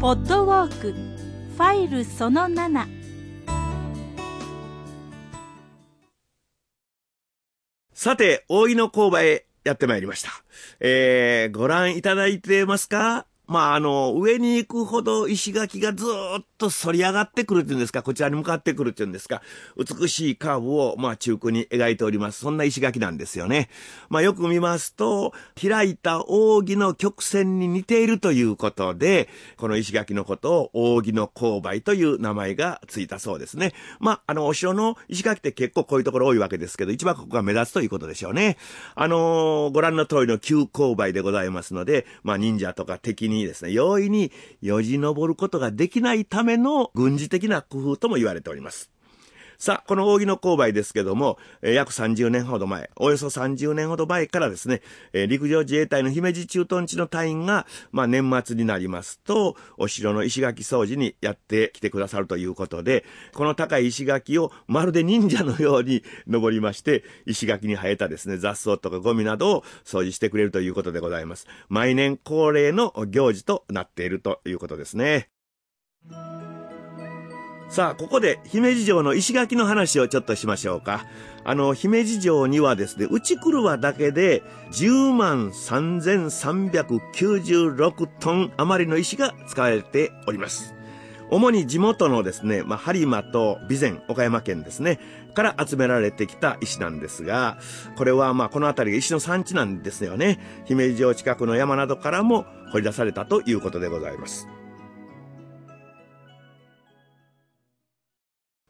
ポッドウォークファイルその7さて、大井の工場へやってまいりました。えー、ご覧いただいてますか？まあ、あの、上に行くほど石垣がずっと反り上がってくるっていうんですか、こちらに向かってくるっていうんですか、美しいカーブを、まあ、中空に描いております。そんな石垣なんですよね。まあ、よく見ますと、開いた扇の曲線に似ているということで、この石垣のことを扇の勾配という名前がついたそうですね。まあ、あの、お城の石垣って結構こういうところ多いわけですけど、一番ここが目立つということでしょうね。あのー、ご覧の通りの急勾配でございますので、まあ、忍者とか敵にですね、容易によじ登ることができないための軍事的な工夫とも言われております。さあ、この扇の勾配ですけども、えー、約30年ほど前、およそ30年ほど前からですね、えー、陸上自衛隊の姫路駐屯地の隊員が、まあ、年末になりますと、お城の石垣掃除にやってきてくださるということで、この高い石垣をまるで忍者のように登りまして、石垣に生えたですね、雑草とかゴミなどを掃除してくれるということでございます。毎年恒例の行事となっているということですね。さあ、ここで姫路城の石垣の話をちょっとしましょうか。あの、姫路城にはですね、内車だけで10万3396トン余りの石が使われております。主に地元のですね、まあ、播磨と備前、岡山県ですね、から集められてきた石なんですが、これはまあこの辺りが石の産地なんですよね。姫路城近くの山などからも掘り出されたということでございます。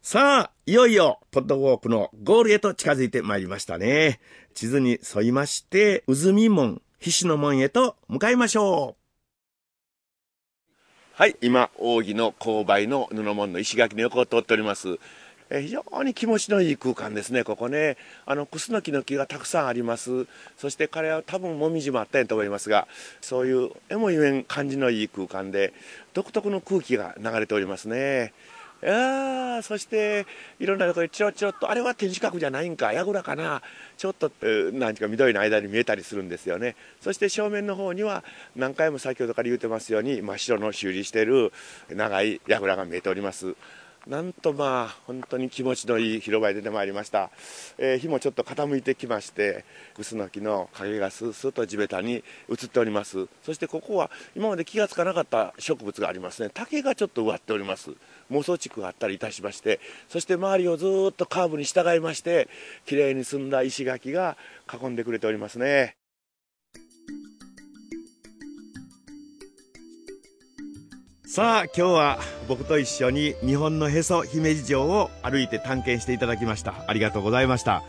さあ、いよいよ、ポッドウォークのゴールへと近づいてまいりましたね。地図に沿いまして、渦見門、菱の門へと向かいましょう。はい、今、扇の勾配の布門の石垣の横を通っております。え非常に気持ちのいい空間ですね、ここね。あの、クスノキの木がたくさんあります。そして彼は多分もみじもあったんやと思いますが、そういう絵も言えん感じのいい空間で、独特の空気が流れておりますね。あそしていろんなところにちょろちょろっとあれは天守閣じゃないんか櫓かなちょっと何ていうか緑の間に見えたりするんですよね。そして正面の方には何回も先ほどから言うてますように真っ白の修理してる長い櫓が見えております。なんとまあ本当に気持ちのいい広場へ出てまいりました、えー、日もちょっと傾いてきましてクスノキの影がスースーと地べたに映っております。そしてここは今まで気がつかなかった植物がありますね。竹がちょっと植わっております。妄想地区があったりいたしましてそして周りをずっとカーブに従いましてきれいに澄んだ石垣が囲んでくれておりますね。さあ今日は僕と一緒に日本のへそ姫路城を歩いて探検していただきました。ありがとうございました。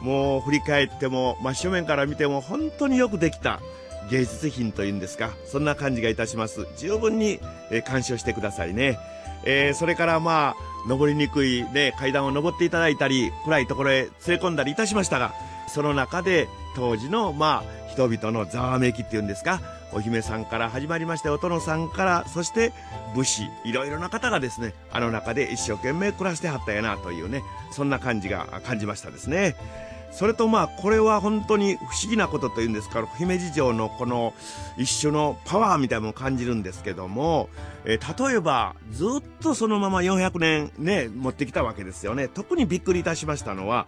もう振り返っても真正面から見ても本当によくできた芸術品というんですかそんな感じがいたします。十分に鑑賞してくださいね、えー、それからまあ登りにくい、ね、階段を登っていただいたり暗いところへ連れ込んだりいたしましたがその中で当時のまあ人々のざわめきっていうんですかお姫さんから始まりましてお殿さんからそして武士いろいろな方がですねあの中で一生懸命暮らしてはったやなというねそんな感じが感じましたですね。それとまあこれは本当に不思議なことというんですから姫路城のこの一種のパワーみたいなものを感じるんですけども、えー、例えばずっとそのまま400年ね持ってきたわけですよね。特にびっくりいたしましたのは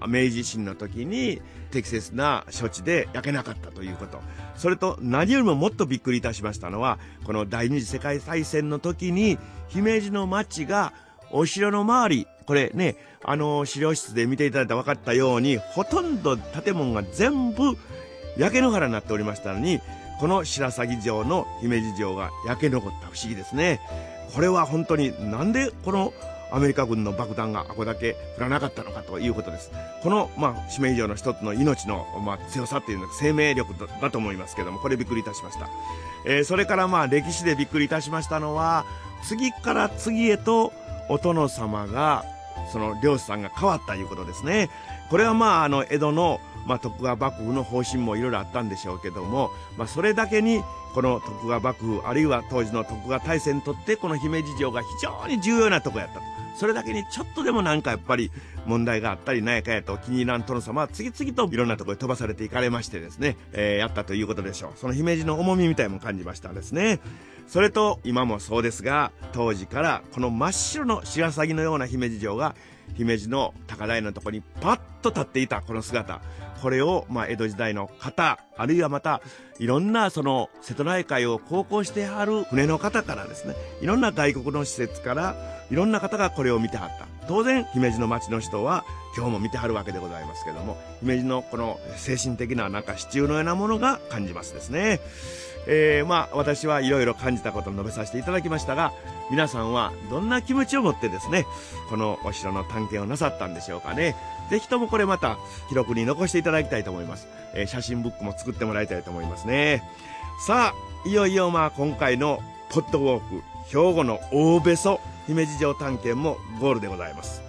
明治維新の時に適切な処置で焼けなかったということ。それと何よりももっとびっくりいたしましたのはこの第二次世界大戦の時に姫路の町がお城の周りこれね、あの、資料室で見ていただいた分かったように、ほとんど建物が全部焼け野原になっておりましたのに、この白鷺城の姫路城が焼け残った不思議ですね。これは本当になんでこのアメリカ軍の爆弾があこだけ降らなかったのかということです。この、まあ、締め以上の一つの命の、まあ、強さっていうのは生命力だと思いますけども、これびっくりいたしました。えー、それからまあ、歴史でびっくりいたしましたのは、次から次へとお殿様がその漁師さんが変わったいうことですね。これはまあ、あの、江戸の、まあ、徳川幕府の方針もいろいろあったんでしょうけども、まあ、それだけに、この徳川幕府、あるいは当時の徳川大戦にとって、この姫路城が非常に重要なとこやったと。それだけにちょっとでもなんかやっぱり問題があったり何やかやと気に入らん殿様は次々といろんなところに飛ばされていかれましてですね、えー、やったということでしょう。その姫路の重みみたいも感じましたですね。それと今もそうですが、当時からこの真っ白の白鷺のような姫路城が姫路の高台のところにパッと立っていたこの姿。これを、まあ、江戸時代の方、あるいはまた、いろんなその瀬戸内海を航行してはる船の方からですね、いろんな外国の施設から、いろんな方がこれを見てはった。当然、姫路の町の人は今日も見てはるわけでございますけども、姫路のこの精神的ななんか支柱のようなものが感じますですね。えー、まあ私はいろいろ感じたことを述べさせていただきましたが、皆さんはどんな気持ちを持ってですね、このお城の探検をなさったんでしょうかね。ぜひともこれまた記録に残していただきたいと思います。えー、写真ブックも作ってもらいたいと思いますね。さあ、いよいよまあ今回のポッドウォーク、兵庫の大べそ姫路城探検もゴールでございます。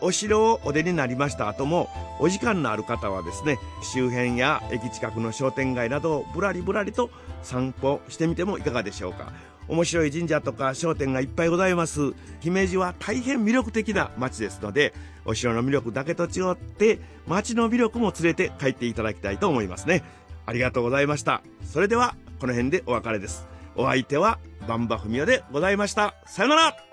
お城をお出になりました後も、お時間のある方はですね、周辺や駅近くの商店街などをぶらりぶらりと散歩してみてもいかがでしょうか。面白い神社とか商店がいっぱいございます。姫路は大変魅力的な街ですので、お城の魅力だけと違って、街の魅力も連れて帰っていただきたいと思いますね。ありがとうございました。それでは、この辺でお別れです。お相手は、バンバフミヤでございました。さよなら